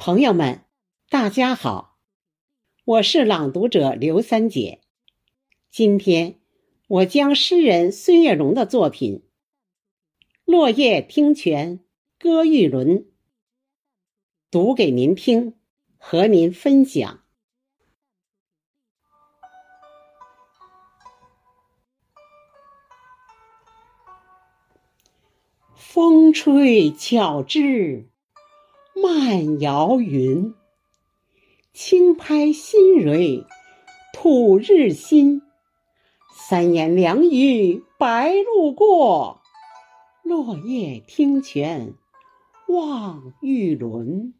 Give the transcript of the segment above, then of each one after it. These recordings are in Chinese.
朋友们，大家好，我是朗读者刘三姐。今天我将诗人孙月荣的作品《落叶听泉歌玉轮》读给您听，和您分享。风吹巧枝。慢摇云，轻拍新蕊，吐日新。三言两语白鹭过，落叶听泉望玉轮。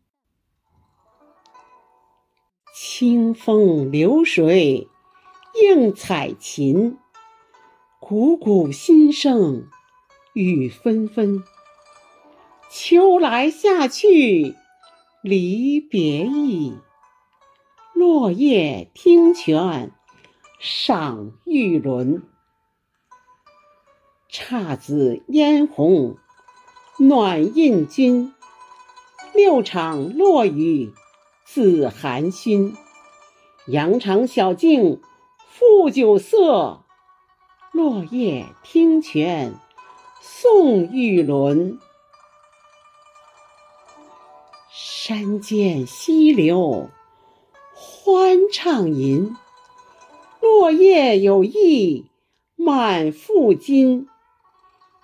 清风流水映彩琴，汩汩心声雨纷纷。秋来夏去离别意，落叶听泉赏玉轮。姹紫嫣红暖映君，六场落雨自含熏。羊肠小径复酒色，落叶听泉送玉轮。山涧溪流欢畅吟，落叶有意满腹金。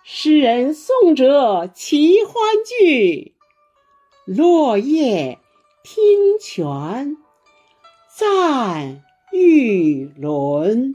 诗人宋者齐欢聚，落叶听泉赞玉轮。